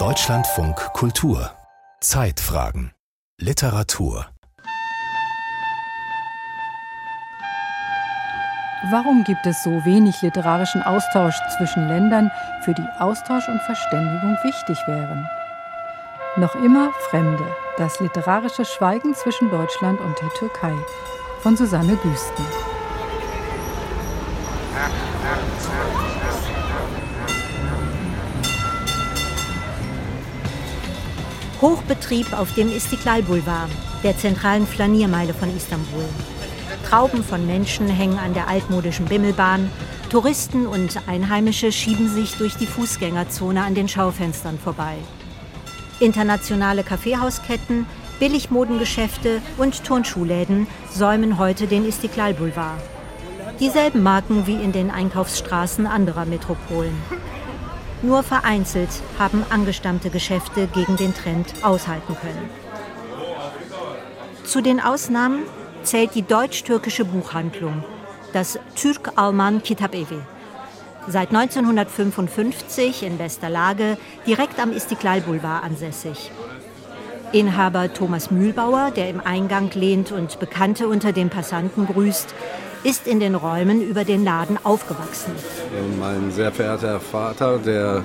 Deutschlandfunk Kultur Zeitfragen Literatur Warum gibt es so wenig literarischen Austausch zwischen Ländern, für die Austausch und Verständigung wichtig wären? Noch immer Fremde. Das literarische Schweigen zwischen Deutschland und der Türkei. Von Susanne Güsten. Hochbetrieb auf dem Istiklal Boulevard, der zentralen Flaniermeile von Istanbul. Trauben von Menschen hängen an der altmodischen Bimmelbahn. Touristen und Einheimische schieben sich durch die Fußgängerzone an den Schaufenstern vorbei. Internationale Kaffeehausketten, Billigmodengeschäfte und Turnschuhläden säumen heute den Istiklal Boulevard. Dieselben Marken wie in den Einkaufsstraßen anderer Metropolen. Nur vereinzelt haben angestammte Geschäfte gegen den Trend aushalten können. Zu den Ausnahmen zählt die deutsch-türkische Buchhandlung, das Türk Alman Kitabevi. Seit 1955 in bester Lage, direkt am Istiklal Boulevard ansässig. Inhaber Thomas Mühlbauer, der im Eingang lehnt und Bekannte unter den Passanten grüßt, ist in den Räumen über den Laden aufgewachsen. Mein sehr verehrter Vater, der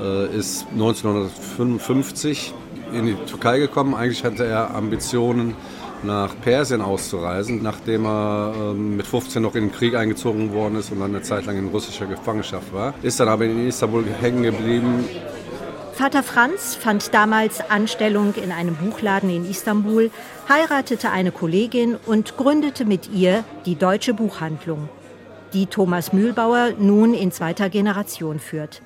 äh, ist 1955 in die Türkei gekommen. Eigentlich hatte er Ambitionen, nach Persien auszureisen, nachdem er ähm, mit 15 noch in den Krieg eingezogen worden ist und dann eine Zeit lang in russischer Gefangenschaft war. Ist dann aber in Istanbul hängen geblieben. Vater Franz fand damals Anstellung in einem Buchladen in Istanbul, heiratete eine Kollegin und gründete mit ihr die Deutsche Buchhandlung, die Thomas Mühlbauer nun in zweiter Generation führt.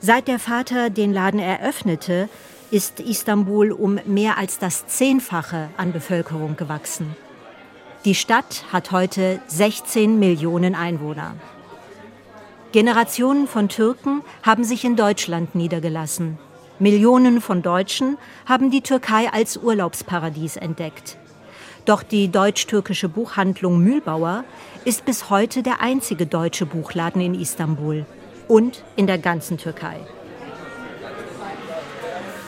Seit der Vater den Laden eröffnete, ist Istanbul um mehr als das Zehnfache an Bevölkerung gewachsen. Die Stadt hat heute 16 Millionen Einwohner. Generationen von Türken haben sich in Deutschland niedergelassen. Millionen von Deutschen haben die Türkei als Urlaubsparadies entdeckt. Doch die deutsch-türkische Buchhandlung Mühlbauer ist bis heute der einzige deutsche Buchladen in Istanbul und in der ganzen Türkei.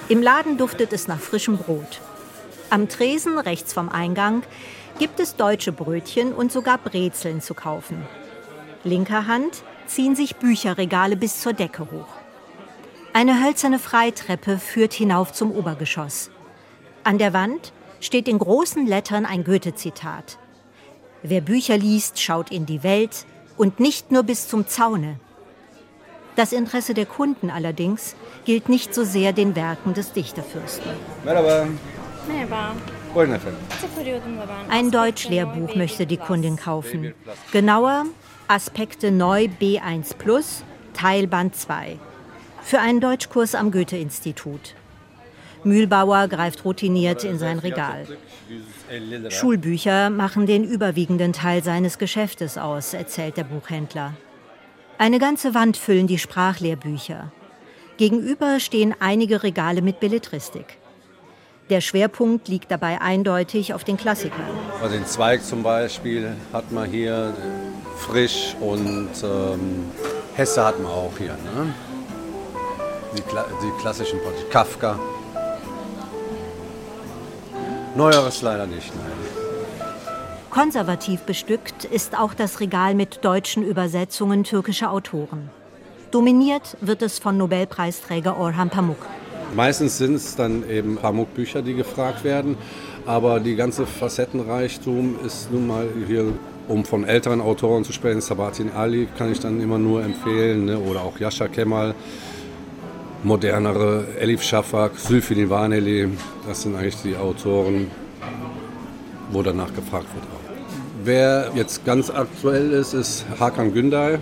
Im Laden duftet es nach frischem Brot. Am Tresen rechts vom Eingang gibt es deutsche Brötchen und sogar Brezeln zu kaufen. Linker Hand ziehen sich Bücherregale bis zur Decke hoch. Eine hölzerne Freitreppe führt hinauf zum Obergeschoss. An der Wand steht in großen Lettern ein Goethe-Zitat. Wer Bücher liest, schaut in die Welt und nicht nur bis zum Zaune. Das Interesse der Kunden allerdings gilt nicht so sehr den Werken des Dichterfürsten. Ein Deutschlehrbuch möchte die Kundin kaufen. Genauer Aspekte neu B1 Plus, Teilband 2. Für einen Deutschkurs am Goethe-Institut. Mühlbauer greift routiniert in sein Regal. Schulbücher machen den überwiegenden Teil seines Geschäftes aus, erzählt der Buchhändler. Eine ganze Wand füllen die Sprachlehrbücher. Gegenüber stehen einige Regale mit Belletristik. Der Schwerpunkt liegt dabei eindeutig auf den Klassikern. Den Zweig zum Beispiel hat man hier, Frisch und ähm, Hesse hat man auch hier. Ne? Die, Kla die klassischen Kafka. Neueres leider nicht, nein. Konservativ bestückt ist auch das Regal mit deutschen Übersetzungen türkischer Autoren. Dominiert wird es von Nobelpreisträger Orhan Pamuk. Meistens sind es dann eben Pamuk-Bücher, die gefragt werden. Aber die ganze Facettenreichtum ist nun mal hier, um von älteren Autoren zu sprechen, Sabatin Ali kann ich dann immer nur empfehlen. Ne? Oder auch Yasha Kemal, modernere Elif Shafak, Sülfidin Vaneli. Das sind eigentlich die Autoren, wo danach gefragt wird. Auch. Wer jetzt ganz aktuell ist, ist Hakan Günday.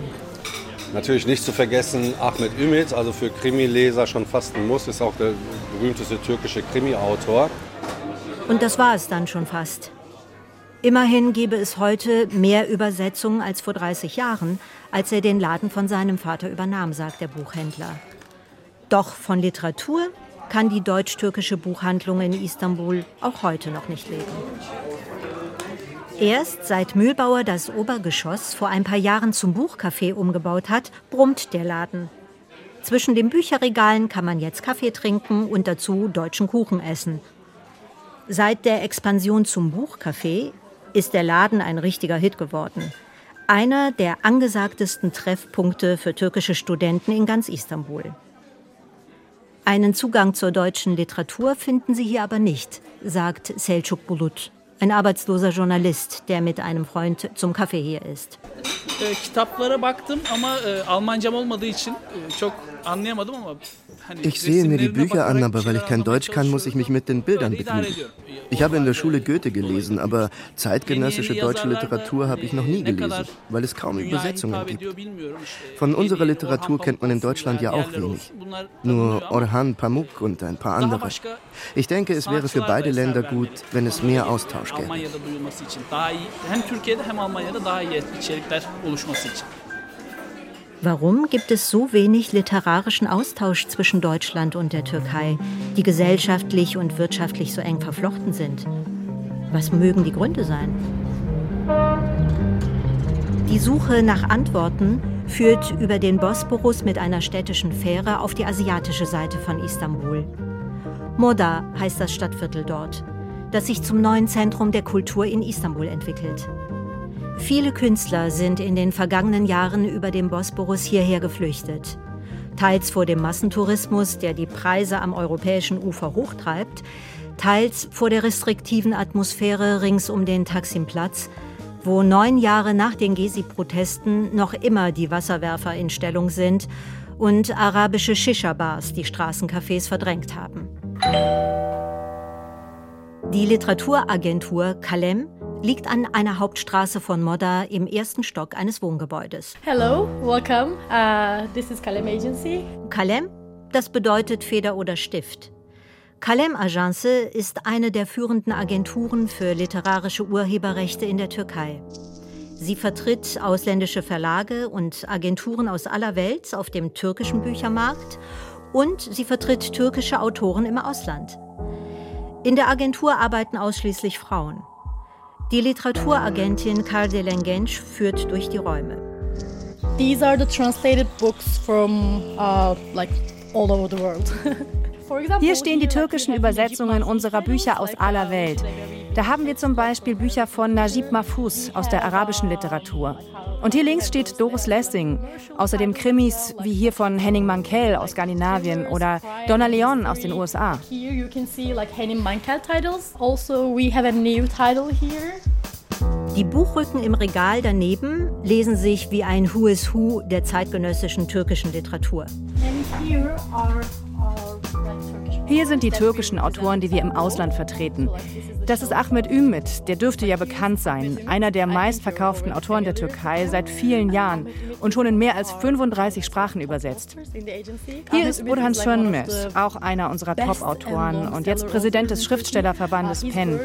Natürlich nicht zu vergessen Ahmet Ümit, also für Krimileser schon fast ein Muss, ist auch der berühmteste türkische Krimi-Autor. Und das war es dann schon fast. Immerhin gäbe es heute mehr Übersetzungen als vor 30 Jahren, als er den Laden von seinem Vater übernahm, sagt der Buchhändler. Doch von Literatur kann die deutsch-türkische Buchhandlung in Istanbul auch heute noch nicht leben. Erst seit Mühlbauer das Obergeschoss vor ein paar Jahren zum Buchcafé umgebaut hat, brummt der Laden. Zwischen den Bücherregalen kann man jetzt Kaffee trinken und dazu deutschen Kuchen essen. Seit der Expansion zum Buchcafé ist der Laden ein richtiger Hit geworden. Einer der angesagtesten Treffpunkte für türkische Studenten in ganz Istanbul. Einen Zugang zur deutschen Literatur finden sie hier aber nicht, sagt Selçuk Bulut, ein arbeitsloser Journalist, der mit einem Freund zum Kaffee hier ist. Kitaplara baktım ama Almancam olmadığı için çok anlayamadım ama ich sehe mir die Bücher an, aber weil ich kein Deutsch kann, muss ich mich mit den Bildern begnügen. Ich habe in der Schule Goethe gelesen, aber zeitgenössische deutsche Literatur habe ich noch nie gelesen, weil es kaum Übersetzungen gibt. Von unserer Literatur kennt man in Deutschland ja auch wenig. Nur Orhan Pamuk und ein paar andere. Ich denke, es wäre für beide Länder gut, wenn es mehr Austausch gäbe. Warum gibt es so wenig literarischen Austausch zwischen Deutschland und der Türkei, die gesellschaftlich und wirtschaftlich so eng verflochten sind? Was mögen die Gründe sein? Die Suche nach Antworten führt über den Bosporus mit einer städtischen Fähre auf die asiatische Seite von Istanbul. Moda heißt das Stadtviertel dort, das sich zum neuen Zentrum der Kultur in Istanbul entwickelt. Viele Künstler sind in den vergangenen Jahren über den Bosporus hierher geflüchtet. Teils vor dem Massentourismus, der die Preise am europäischen Ufer hochtreibt, teils vor der restriktiven Atmosphäre rings um den Taksimplatz, wo neun Jahre nach den Gezi-Protesten noch immer die Wasserwerfer in Stellung sind und arabische Shisha-Bars die Straßencafés verdrängt haben. Die Literaturagentur Kalem liegt an einer Hauptstraße von Moda im ersten Stock eines Wohngebäudes. Hello, welcome. Uh, this is Kalem Agency. Kalem, das bedeutet Feder oder Stift. Kalem Agence ist eine der führenden Agenturen für literarische Urheberrechte in der Türkei. Sie vertritt ausländische Verlage und Agenturen aus aller Welt auf dem türkischen Büchermarkt und sie vertritt türkische Autoren im Ausland. In der Agentur arbeiten ausschließlich Frauen. Die Literaturagentin Kardelen Genç führt durch die Räume. These are the translated books from uh, like all over the world. Hier stehen die türkischen Übersetzungen unserer Bücher aus aller Welt. Da haben wir zum Beispiel Bücher von Najib Mahfouz aus der arabischen Literatur. Und hier links steht Doris Lessing. Außerdem Krimis wie hier von Henning Mankell aus Skandinavien oder Donna Leon aus den USA. Here you can see like Henning Mankell titles. Also we have a new title here. Die Buchrücken im Regal daneben lesen sich wie ein Who is Who der zeitgenössischen türkischen Literatur. Hier sind die türkischen Autoren, die wir im Ausland vertreten. Das ist Ahmet Ümit, der dürfte ja bekannt sein, einer der meistverkauften Autoren der Türkei seit vielen Jahren und schon in mehr als 35 Sprachen übersetzt. Hier ist Burhan Sönmez, auch einer unserer Top-Autoren und jetzt Präsident des Schriftstellerverbandes PEN.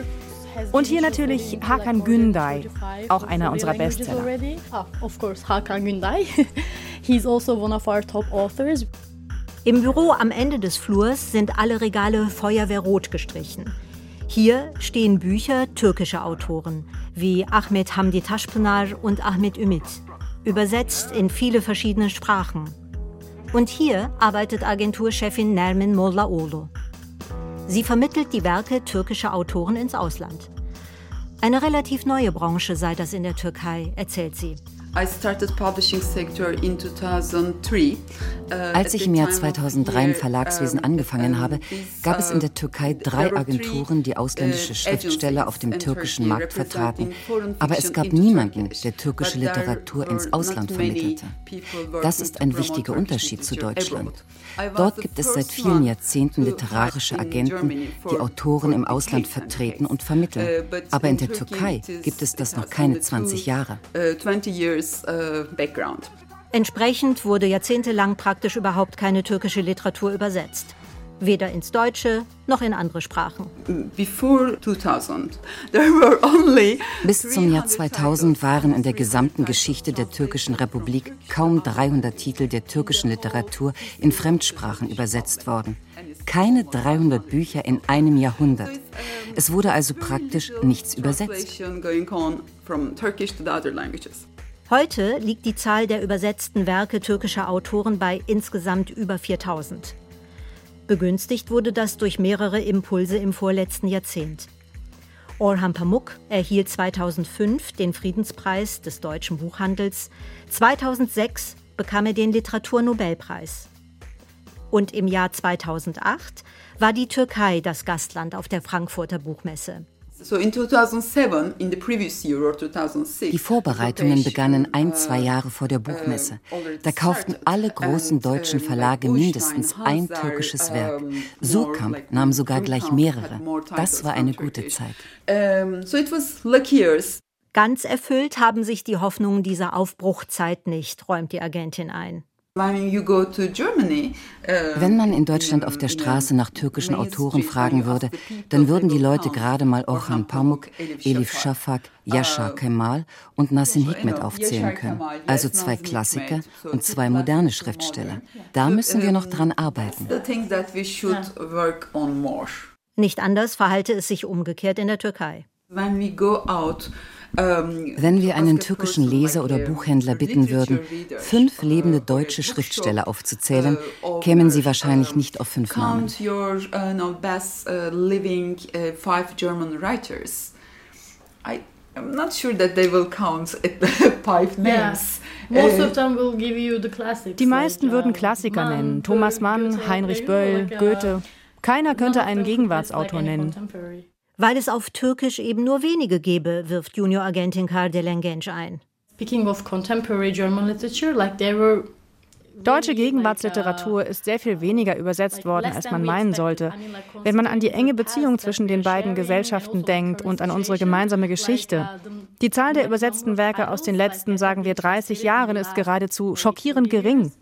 Und hier natürlich Hakan Günday, auch einer unserer Bestseller. Ah, of course, Hakan Günday. He's also one of our top authors. Im Büro am Ende des Flurs sind alle Regale feuerwehrrot gestrichen. Hier stehen Bücher türkischer Autoren wie Ahmet Hamdi Taşpınar und Ahmet Ümit, übersetzt in viele verschiedene Sprachen. Und hier arbeitet Agenturchefin Nermin Mollaoğlu. Sie vermittelt die Werke türkischer Autoren ins Ausland. Eine relativ neue Branche sei das in der Türkei, erzählt sie. Als ich im Jahr 2003 im Verlagswesen angefangen habe, gab es in der Türkei drei Agenturen, die ausländische Schriftsteller auf dem türkischen Markt vertraten. Aber es gab niemanden, der türkische Literatur ins Ausland vermittelte. Das ist ein wichtiger Unterschied zu Deutschland. Dort gibt es seit vielen Jahrzehnten literarische Agenten, die Autoren im Ausland vertreten und vermitteln. Aber in der Türkei gibt es das noch keine 20 Jahre. Entsprechend wurde jahrzehntelang praktisch überhaupt keine türkische Literatur übersetzt. Weder ins Deutsche noch in andere Sprachen. Bis zum Jahr 2000 waren in der gesamten Geschichte der türkischen Republik kaum 300 Titel der türkischen Literatur in Fremdsprachen übersetzt worden. Keine 300 Bücher in einem Jahrhundert. Es wurde also praktisch nichts übersetzt. Heute liegt die Zahl der übersetzten Werke türkischer Autoren bei insgesamt über 4000. Begünstigt wurde das durch mehrere Impulse im vorletzten Jahrzehnt. Orhan Pamuk erhielt 2005 den Friedenspreis des deutschen Buchhandels. 2006 bekam er den Literaturnobelpreis. Und im Jahr 2008 war die Türkei das Gastland auf der Frankfurter Buchmesse. Die Vorbereitungen begannen ein, zwei Jahre vor der Buchmesse. Da kauften alle großen deutschen Verlage mindestens ein türkisches Werk. Surkamp nahm sogar gleich mehrere. Das war eine gute Zeit. Ganz erfüllt haben sich die Hoffnungen dieser Aufbruchzeit nicht, räumt die Agentin ein. Wenn man in Deutschland auf der Straße nach türkischen Autoren fragen würde, dann würden die Leute gerade mal Orhan Pamuk, Elif Shafak, Yasha Kemal und Nassim Hikmet aufzählen können. Also zwei Klassiker und zwei moderne Schriftsteller. Da müssen wir noch dran arbeiten. Nicht anders verhalte es sich umgekehrt in der Türkei. When we go out, wenn wir einen türkischen Leser oder Buchhändler bitten würden, fünf lebende deutsche Schriftsteller aufzuzählen, kämen sie wahrscheinlich nicht auf fünf Namen. Die meisten würden Klassiker nennen. Thomas Mann, Heinrich Böll, Goethe. Keiner könnte einen Gegenwartsautor nennen. Weil es auf Türkisch eben nur wenige gäbe, wirft Junior-Agentin Kardelen Genç ein. Speaking of contemporary German literature, like there were Deutsche Gegenwartsliteratur ist sehr viel weniger übersetzt worden, als man meinen sollte. Wenn man an die enge Beziehung zwischen den beiden Gesellschaften denkt und an unsere gemeinsame Geschichte. Die Zahl der übersetzten Werke aus den letzten, sagen wir, 30 Jahren ist geradezu schockierend gering.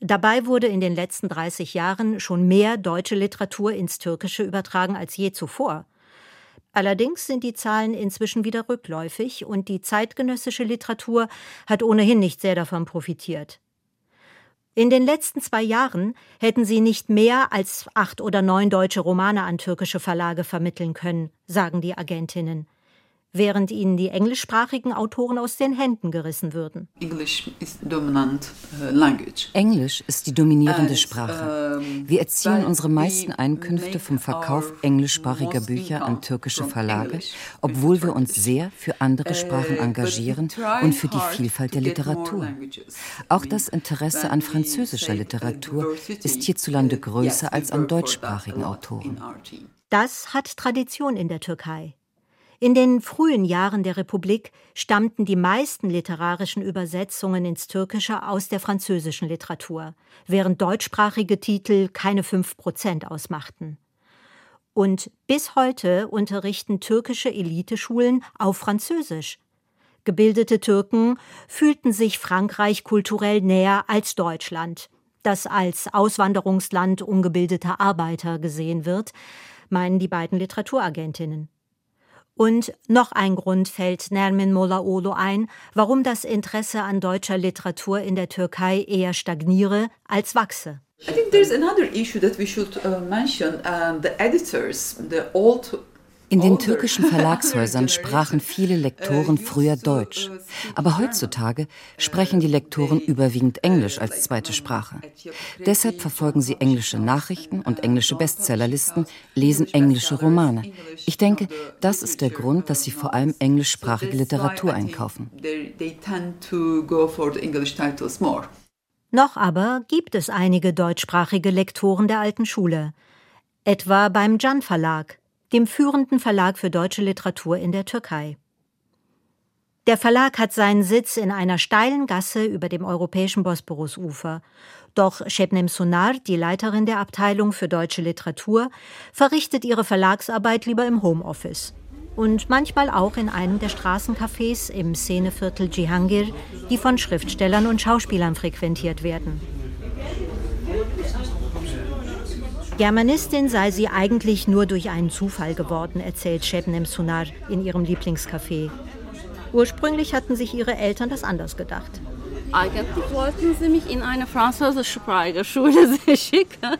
Dabei wurde in den letzten 30 Jahren schon mehr deutsche Literatur ins Türkische übertragen als je zuvor. Allerdings sind die Zahlen inzwischen wieder rückläufig und die zeitgenössische Literatur hat ohnehin nicht sehr davon profitiert. In den letzten zwei Jahren hätten sie nicht mehr als acht oder neun deutsche Romane an türkische Verlage vermitteln können, sagen die Agentinnen während ihnen die englischsprachigen Autoren aus den Händen gerissen würden. English uh, Englisch ist die dominierende Sprache. Wir erzielen unsere meisten Einkünfte vom Verkauf englischsprachiger Bücher an türkische Verlage, obwohl wir uns sehr für andere Sprachen uh, engagieren und für die Vielfalt der Literatur. Auch das Interesse an französischer Literatur ist hierzulande größer als an deutschsprachigen Autoren. Das hat Tradition in der Türkei. In den frühen Jahren der Republik stammten die meisten literarischen Übersetzungen ins Türkische aus der französischen Literatur, während deutschsprachige Titel keine fünf Prozent ausmachten. Und bis heute unterrichten türkische Eliteschulen auf Französisch. Gebildete Türken fühlten sich Frankreich kulturell näher als Deutschland, das als Auswanderungsland ungebildeter Arbeiter gesehen wird, meinen die beiden Literaturagentinnen. Und noch ein Grund fällt Nermin Molaolo ein, warum das Interesse an deutscher Literatur in der Türkei eher stagniere als wachse. I think there's another issue that we should uh, mention. Um, the editors, the old in den türkischen Verlagshäusern sprachen viele Lektoren früher Deutsch. Aber heutzutage sprechen die Lektoren überwiegend Englisch als zweite Sprache. Deshalb verfolgen sie englische Nachrichten und englische Bestsellerlisten, lesen englische Romane. Ich denke, das ist der Grund, dass sie vor allem englischsprachige Literatur einkaufen. Noch aber gibt es einige deutschsprachige Lektoren der alten Schule. Etwa beim Can Verlag, dem führenden Verlag für deutsche Literatur in der Türkei. Der Verlag hat seinen Sitz in einer steilen Gasse über dem europäischen Bosporusufer. Doch Şebnem Sunar, die Leiterin der Abteilung für deutsche Literatur, verrichtet ihre Verlagsarbeit lieber im Homeoffice. Und manchmal auch in einem der Straßencafés im Szeneviertel Cihangir, die von Schriftstellern und Schauspielern frequentiert werden. Germanistin sei sie eigentlich nur durch einen Zufall geworden, erzählt Shebnem Sunar in ihrem Lieblingscafé. Ursprünglich hatten sich ihre Eltern das anders gedacht. Eigentlich wollten sie mich in eine französischsprachige Schule schicken,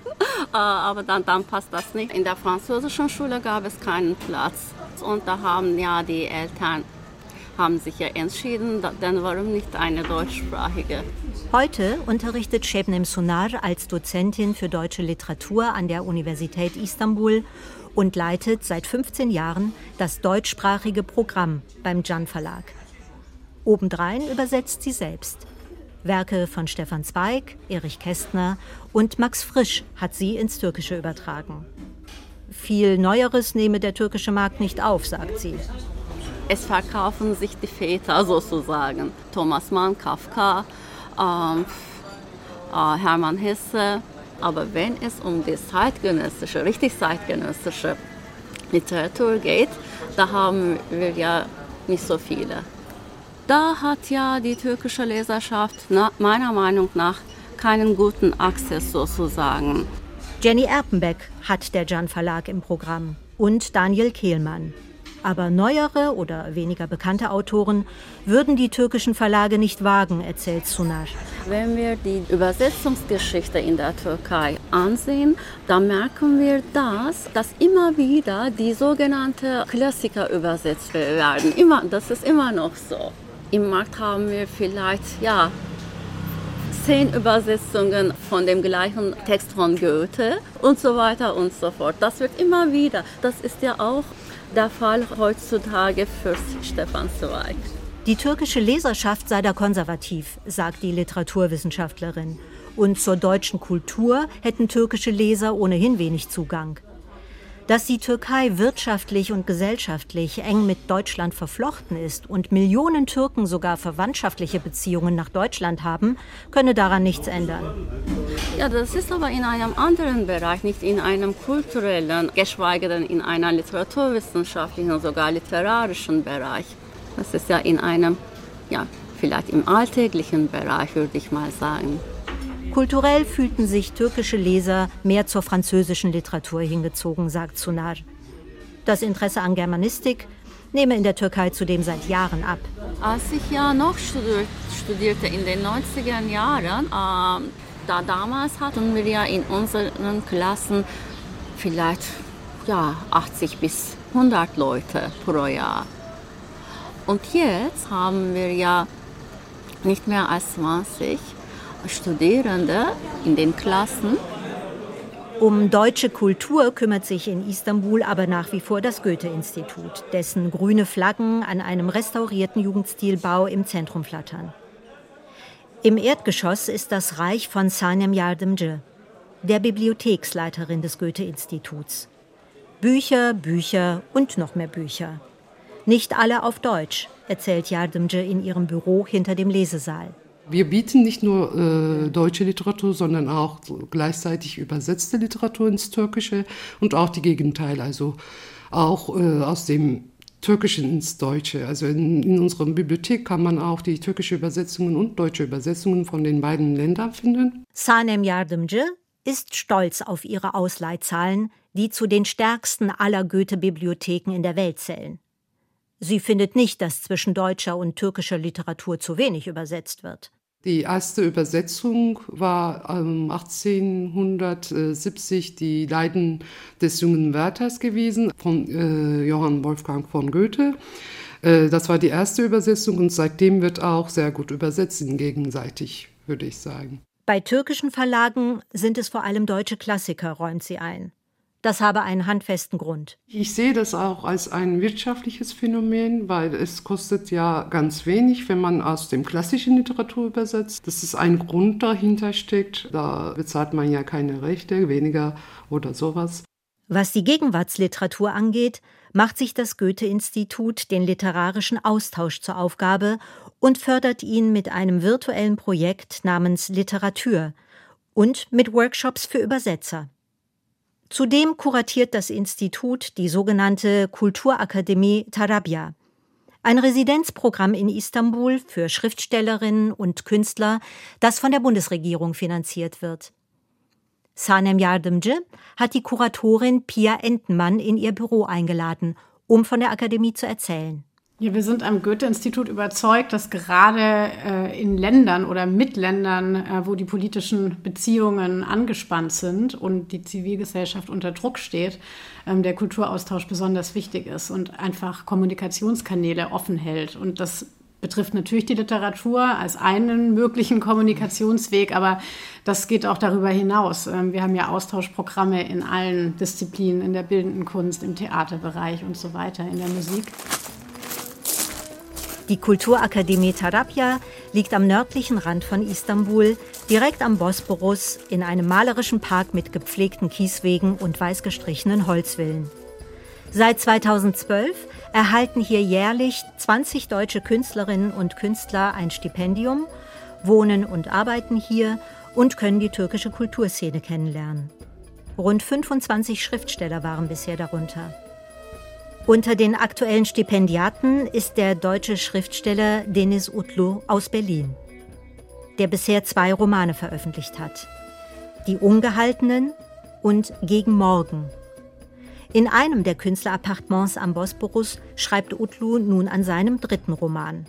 äh, aber dann, dann passt das nicht. In der französischen Schule gab es keinen Platz und da haben ja die Eltern haben sich ja entschieden, dann warum nicht eine deutschsprachige? Heute unterrichtet Şebnem Sunar als Dozentin für deutsche Literatur an der Universität Istanbul und leitet seit 15 Jahren das deutschsprachige Programm beim Can Verlag. Obendrein übersetzt sie selbst. Werke von Stefan Zweig, Erich Kästner und Max Frisch hat sie ins Türkische übertragen. Viel Neueres nehme der türkische Markt nicht auf, sagt sie. Es verkaufen sich die Väter sozusagen. Thomas Mann, Kafka, ähm, äh, Hermann Hesse. Aber wenn es um die zeitgenössische, richtig zeitgenössische Literatur geht, da haben wir ja nicht so viele. Da hat ja die türkische Leserschaft na, meiner Meinung nach keinen guten Access sozusagen. Jenny Erpenbeck hat der Can Verlag im Programm und Daniel Kehlmann. Aber neuere oder weniger bekannte Autoren würden die türkischen Verlage nicht wagen, erzählt Sunar. Wenn wir die Übersetzungsgeschichte in der Türkei ansehen, dann merken wir das, dass immer wieder die sogenannten Klassiker übersetzt werden. Immer, das ist immer noch so. Im Markt haben wir vielleicht ja, zehn Übersetzungen von dem gleichen Text von Goethe und so weiter und so fort. Das wird immer wieder. Das ist ja auch der Fall heutzutage für Stefan Zweig. Die türkische Leserschaft sei da konservativ, sagt die Literaturwissenschaftlerin. Und zur deutschen Kultur hätten türkische Leser ohnehin wenig Zugang. Dass die Türkei wirtschaftlich und gesellschaftlich eng mit Deutschland verflochten ist und Millionen Türken sogar verwandtschaftliche Beziehungen nach Deutschland haben, könne daran nichts ändern. Ja, das ist aber in einem anderen Bereich, nicht in einem kulturellen, geschweige denn in einem literaturwissenschaftlichen, sogar literarischen Bereich. Das ist ja in einem, ja, vielleicht im alltäglichen Bereich, würde ich mal sagen. Kulturell fühlten sich türkische Leser mehr zur französischen Literatur hingezogen, sagt Sunar. Das Interesse an Germanistik nehme in der Türkei zudem seit Jahren ab. Als ich ja noch studierte in den 90er Jahren, äh, da damals hatten wir ja in unseren Klassen vielleicht ja, 80 bis 100 Leute pro Jahr. Und jetzt haben wir ja nicht mehr als 20. Studierende in den Klassen. Um deutsche Kultur kümmert sich in Istanbul aber nach wie vor das Goethe-Institut, dessen grüne Flaggen an einem restaurierten Jugendstilbau im Zentrum flattern. Im Erdgeschoss ist das Reich von Sanem Yardımcı, der Bibliotheksleiterin des Goethe-Instituts. Bücher, Bücher und noch mehr Bücher. Nicht alle auf Deutsch, erzählt Yardımcı in ihrem Büro hinter dem Lesesaal. Wir bieten nicht nur äh, deutsche Literatur, sondern auch gleichzeitig übersetzte Literatur ins Türkische und auch die Gegenteil, also auch äh, aus dem Türkischen ins Deutsche. Also in, in unserer Bibliothek kann man auch die türkische Übersetzungen und deutsche Übersetzungen von den beiden Ländern finden. Sanem Yardımcı ist stolz auf ihre Ausleihzahlen, die zu den stärksten aller Goethe-Bibliotheken in der Welt zählen. Sie findet nicht, dass zwischen deutscher und türkischer Literatur zu wenig übersetzt wird. Die erste Übersetzung war ähm, 1870 die Leiden des jungen Werthers gewesen von äh, Johann Wolfgang von Goethe. Äh, das war die erste Übersetzung und seitdem wird auch sehr gut übersetzt, gegenseitig, würde ich sagen. Bei türkischen Verlagen sind es vor allem deutsche Klassiker, räumt sie ein. Das habe einen handfesten Grund. Ich sehe das auch als ein wirtschaftliches Phänomen, weil es kostet ja ganz wenig, wenn man aus dem klassischen Literatur übersetzt. Das ist ein Grund dahinter steckt. Da bezahlt man ja keine Rechte, weniger oder sowas. Was die Gegenwartsliteratur angeht, macht sich das Goethe-Institut den literarischen Austausch zur Aufgabe und fördert ihn mit einem virtuellen Projekt namens Literatur und mit Workshops für Übersetzer. Zudem kuratiert das Institut die sogenannte Kulturakademie Tarabya, ein Residenzprogramm in Istanbul für Schriftstellerinnen und Künstler, das von der Bundesregierung finanziert wird. Sanem Yardımcı hat die Kuratorin Pia Entenmann in ihr Büro eingeladen, um von der Akademie zu erzählen. Ja, wir sind am Goethe-Institut überzeugt, dass gerade äh, in Ländern oder mit Ländern, äh, wo die politischen Beziehungen angespannt sind und die Zivilgesellschaft unter Druck steht, ähm, der Kulturaustausch besonders wichtig ist und einfach Kommunikationskanäle offen hält. Und das betrifft natürlich die Literatur als einen möglichen Kommunikationsweg, aber das geht auch darüber hinaus. Ähm, wir haben ja Austauschprogramme in allen Disziplinen, in der bildenden Kunst, im Theaterbereich und so weiter, in der Musik. Die Kulturakademie Tarapya liegt am nördlichen Rand von Istanbul, direkt am Bosporus, in einem malerischen Park mit gepflegten Kieswegen und weiß gestrichenen Holzvillen. Seit 2012 erhalten hier jährlich 20 deutsche Künstlerinnen und Künstler ein Stipendium, wohnen und arbeiten hier und können die türkische Kulturszene kennenlernen. Rund 25 Schriftsteller waren bisher darunter. Unter den aktuellen Stipendiaten ist der deutsche Schriftsteller Denis Utlu aus Berlin, der bisher zwei Romane veröffentlicht hat. Die Ungehaltenen und Gegen Morgen. In einem der Künstlerappartements am Bosporus schreibt Utlu nun an seinem dritten Roman.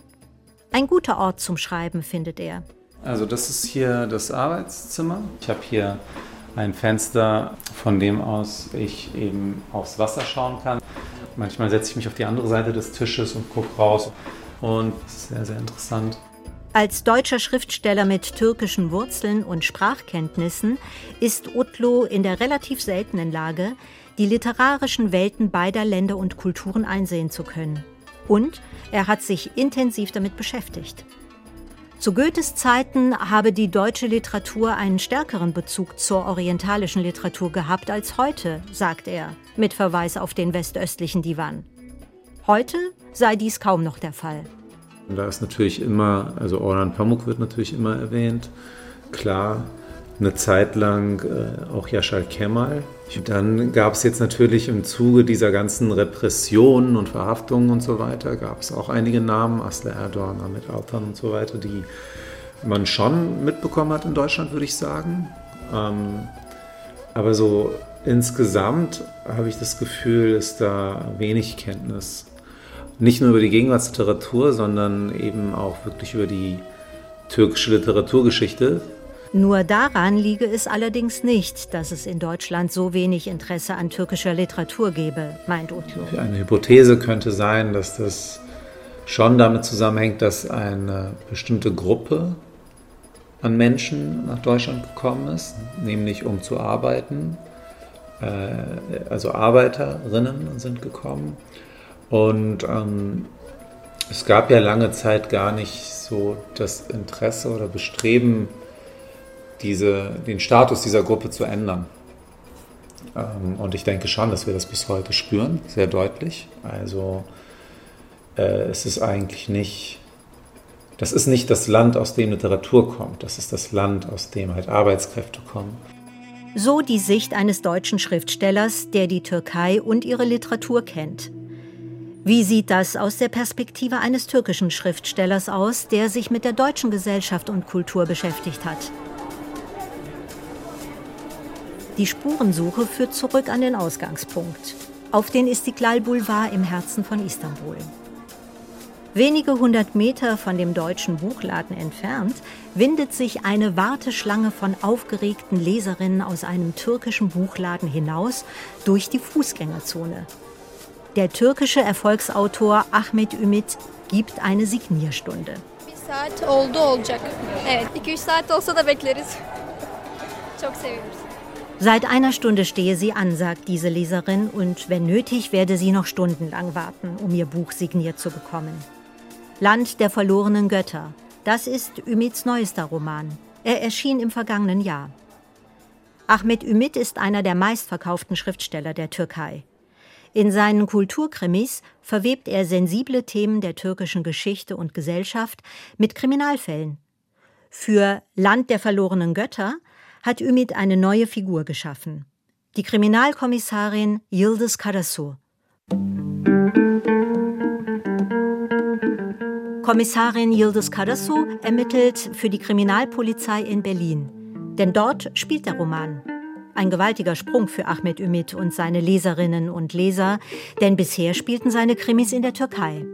Ein guter Ort zum Schreiben, findet er. Also das ist hier das Arbeitszimmer. Ich habe hier ein Fenster, von dem aus ich eben aufs Wasser schauen kann. Manchmal setze ich mich auf die andere Seite des Tisches und gucke raus. Und sehr, sehr interessant. Als deutscher Schriftsteller mit türkischen Wurzeln und Sprachkenntnissen ist Utlu in der relativ seltenen Lage, die literarischen Welten beider Länder und Kulturen einsehen zu können. Und er hat sich intensiv damit beschäftigt. Zu Goethes Zeiten habe die deutsche Literatur einen stärkeren Bezug zur orientalischen Literatur gehabt als heute, sagt er, mit Verweis auf den westöstlichen Divan. Heute sei dies kaum noch der Fall. Da ist natürlich immer, also Orhan Pamuk wird natürlich immer erwähnt, klar, eine Zeit lang äh, auch Yashar Kemal. Dann gab es jetzt natürlich im Zuge dieser ganzen Repressionen und Verhaftungen und so weiter, gab es auch einige Namen, Asle Erdogan, Ahmed Altan und so weiter, die man schon mitbekommen hat in Deutschland, würde ich sagen. Ähm, aber so insgesamt habe ich das Gefühl, ist da wenig Kenntnis. Nicht nur über die Gegenwartsliteratur, sondern eben auch wirklich über die türkische Literaturgeschichte, nur daran liege es allerdings nicht, dass es in Deutschland so wenig Interesse an türkischer Literatur gebe, meint Utlu. Eine Hypothese könnte sein, dass das schon damit zusammenhängt, dass eine bestimmte Gruppe an Menschen nach Deutschland gekommen ist, nämlich um zu arbeiten. Äh, also Arbeiterinnen sind gekommen. Und ähm, es gab ja lange Zeit gar nicht so das Interesse oder Bestreben, diese, den Status dieser Gruppe zu ändern. Ähm, und ich denke schon, dass wir das bis heute spüren, sehr deutlich. Also äh, es ist eigentlich nicht, das ist nicht das Land, aus dem Literatur kommt, das ist das Land, aus dem halt Arbeitskräfte kommen. So die Sicht eines deutschen Schriftstellers, der die Türkei und ihre Literatur kennt. Wie sieht das aus der Perspektive eines türkischen Schriftstellers aus, der sich mit der deutschen Gesellschaft und Kultur beschäftigt hat? Die Spurensuche führt zurück an den Ausgangspunkt, auf den Istiklal Boulevard im Herzen von Istanbul. Wenige hundert Meter von dem deutschen Buchladen entfernt windet sich eine Warteschlange von aufgeregten Leserinnen aus einem türkischen Buchladen hinaus durch die Fußgängerzone. Der türkische Erfolgsautor Ahmet Ümit gibt eine Signierstunde. Bir saat oldu olacak. Evet, 2-3 saat olsa da bekleriz. Çok seviyoruz. Seit einer Stunde stehe sie an, sagt diese Leserin, und wenn nötig, werde sie noch stundenlang warten, um ihr Buch signiert zu bekommen. Land der verlorenen Götter. Das ist Ümids neuester Roman. Er erschien im vergangenen Jahr. Ahmet Ümit ist einer der meistverkauften Schriftsteller der Türkei. In seinen Kulturkrimis verwebt er sensible Themen der türkischen Geschichte und Gesellschaft mit Kriminalfällen. Für Land der verlorenen Götter hat Ümit eine neue Figur geschaffen. Die Kriminalkommissarin Yildiz Karasu. Kommissarin Yildiz Karasu ermittelt für die Kriminalpolizei in Berlin. Denn dort spielt der Roman. Ein gewaltiger Sprung für Ahmed Ümit und seine Leserinnen und Leser, denn bisher spielten seine Krimis in der Türkei.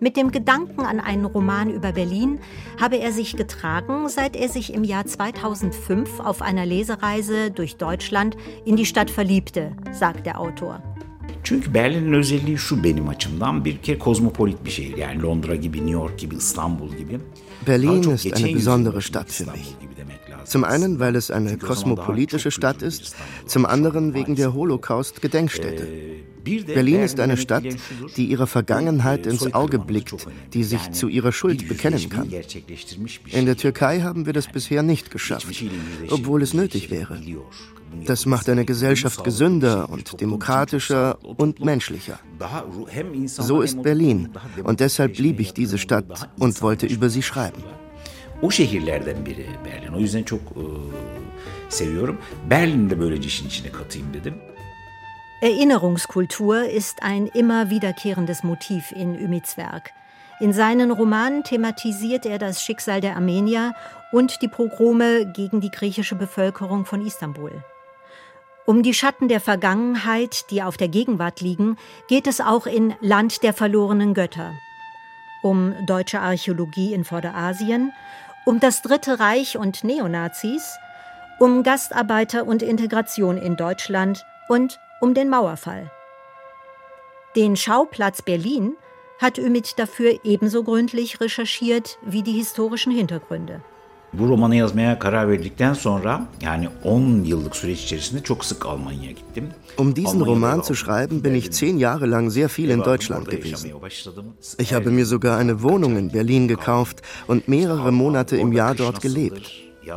Mit dem Gedanken an einen Roman über Berlin habe er sich getragen, seit er sich im Jahr 2005 auf einer Lesereise durch Deutschland in die Stadt verliebte, sagt der Autor. Çünkü Berlin'in özelliği şu benim açımdan bir kere kozmopolit bir şehir. Yani Londra gibi, New York gibi, İstanbul gibi. Berlin ist eine besondere Stadt für mich. Zum einen, weil es eine kosmopolitische Stadt ist, zum anderen wegen der Holocaust-Gedenkstätte. Berlin ist eine Stadt, die ihrer Vergangenheit ins Auge blickt, die sich zu ihrer Schuld bekennen kann. In der Türkei haben wir das bisher nicht geschafft, obwohl es nötig wäre. Das macht eine Gesellschaft gesünder und demokratischer und menschlicher. So ist Berlin und deshalb liebe ich diese Stadt und wollte über sie schreiben. O şehirlerden biri Berlin. O yüzden çok e, seviyorum. Berlin'i de böylece işin içine katayım dedim. Erinnerungskultur ist ein immer wiederkehrendes Motiv in Ümits Werk. In seinen Romanen thematisiert er das Schicksal der Armenier und die Pogrome gegen die griechische Bevölkerung von Istanbul. Um die Schatten der Vergangenheit, die auf der Gegenwart liegen, geht es auch in Land der verlorenen Götter. Um deutsche Archäologie in Vorderasien, um das Dritte Reich und Neonazis, um Gastarbeiter und Integration in Deutschland und um den Mauerfall. Den Schauplatz Berlin hat Ümit dafür ebenso gründlich recherchiert wie die historischen Hintergründe. Bu romanı yazmaya karar verdikten sonra yani 10 yıllık süreç içerisinde çok sık Almanya'ya gittim. Um diesen Roman zu schreiben, bin ich zehn Jahre lang sehr viel in Deutschland gewesen. Ich habe mir sogar eine Wohnung in Berlin gekauft und mehrere Monate im Jahr dort gelebt.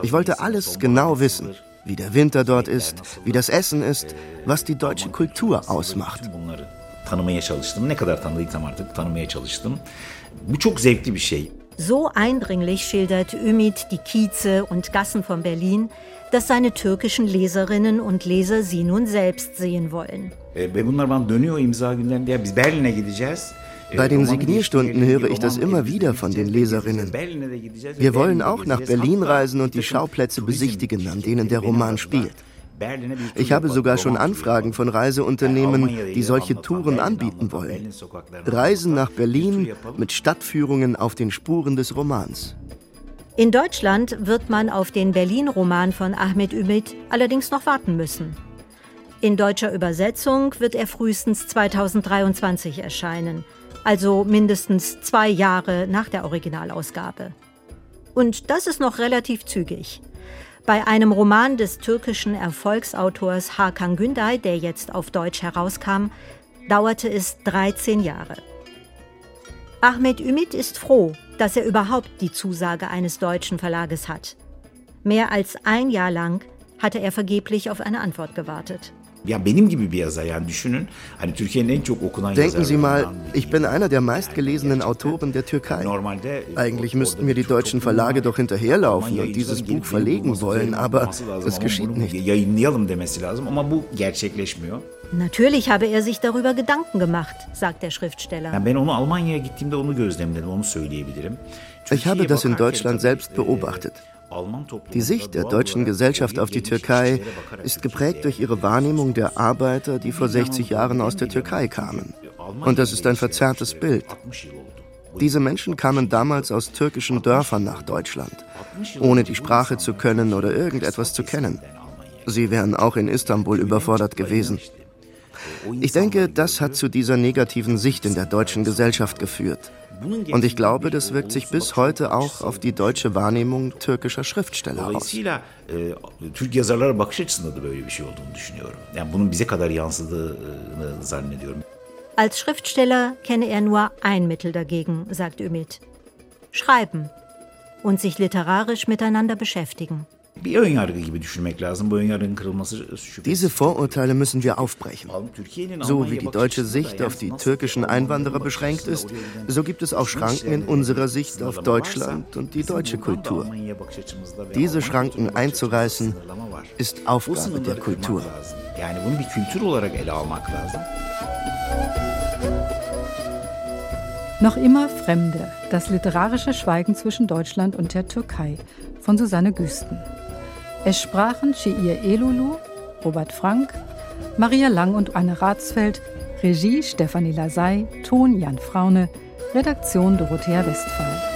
Ich wollte alles genau wissen, wie der Winter dort ist, wie das Essen ist, was die deutsche Kultur ausmacht. Ne. So eindringlich schildert Ümit die Kieze und Gassen von Berlin, dass seine türkischen Leserinnen und Leser sie nun selbst sehen wollen. Ve bunlar bana dönüyor imza günlerinde. Ya biz Berlin'e gideceğiz. Bei den Signierstunden höre ich das immer wieder von den Leserinnen. Wir wollen auch nach Berlin reisen und die Schauplätze besichtigen, an denen der Roman spielt. Ich habe sogar schon Anfragen von Reiseunternehmen, die solche Touren anbieten wollen. Reisen nach Berlin mit Stadtführungen auf den Spuren des Romans. In Deutschland wird man auf den Berlin-Roman von Ahmed Ümit allerdings noch warten müssen. In deutscher Übersetzung wird er frühestens 2023 erscheinen, also mindestens zwei Jahre nach der Originalausgabe. Und das ist noch relativ zügig. Bei einem Roman des türkischen Erfolgsautors Hakan Günday, der jetzt auf Deutsch herauskam, dauerte es 13 Jahre. Ahmed Ümit ist froh, dass er überhaupt die Zusage eines deutschen Verlages hat. Mehr als ein Jahr lang hatte er vergeblich auf eine Antwort gewartet. Ya benim gibi bir yazar yani düşünün. Hani Türkiye'nin en çok okunan Denken Sie mal, ich bin einer der meistgelesenen Autoren der Türkei. Eigentlich müssten mir die deutschen Verlage doch hinterherlaufen und dieses Buch verlegen wollen, aber es geschieht nicht. Yayınlayalım demesi lazım ama bu gerçekleşmiyor. Natürlich habe er sich darüber Gedanken gemacht, sagt der Schriftsteller. Yani ben onu Almanya'ya gittiğimde onu gözlemledim, onu söyleyebilirim. Ich habe das in Deutschland selbst beobachtet. Die Sicht der deutschen Gesellschaft auf die Türkei ist geprägt durch ihre Wahrnehmung der Arbeiter, die vor 60 Jahren aus der Türkei kamen. Und das ist ein verzerrtes Bild. Diese Menschen kamen damals aus türkischen Dörfern nach Deutschland, ohne die Sprache zu können oder irgendetwas zu kennen. Sie wären auch in Istanbul überfordert gewesen. Ich denke, das hat zu dieser negativen Sicht in der deutschen Gesellschaft geführt. Und ich glaube, das wirkt sich bis heute auch auf die deutsche Wahrnehmung türkischer Schriftsteller aus. E. Als Schriftsteller kenne er nur ein Mittel dagegen, sagt Ümit. Schreiben und sich literarisch miteinander beschäftigen. Bir ön yargı gibi düşünmek lazım. Bu ön yargının kırılması şüphesiz. Diese Vorurteile müssen wir aufbrechen. So wie die deutsche Sicht auf die türkischen Einwanderer beschränkt ist, so gibt es auch Schranken in unserer Sicht auf Deutschland und die deutsche Kultur. Diese Schranken einzureißen, ist Aufgabe der Kultur. Yani bunu bir kültür olarak ele almak lazım. Noch immer Fremde, das literarische Schweigen zwischen Deutschland und der Türkei von Susanne Güsten. Es sprachen Sheir Elulu, Robert Frank, Maria Lang und Anne Ratsfeld, Regie Stefanie Lasey, Ton Jan Fraune, Redaktion Dorothea Westphal.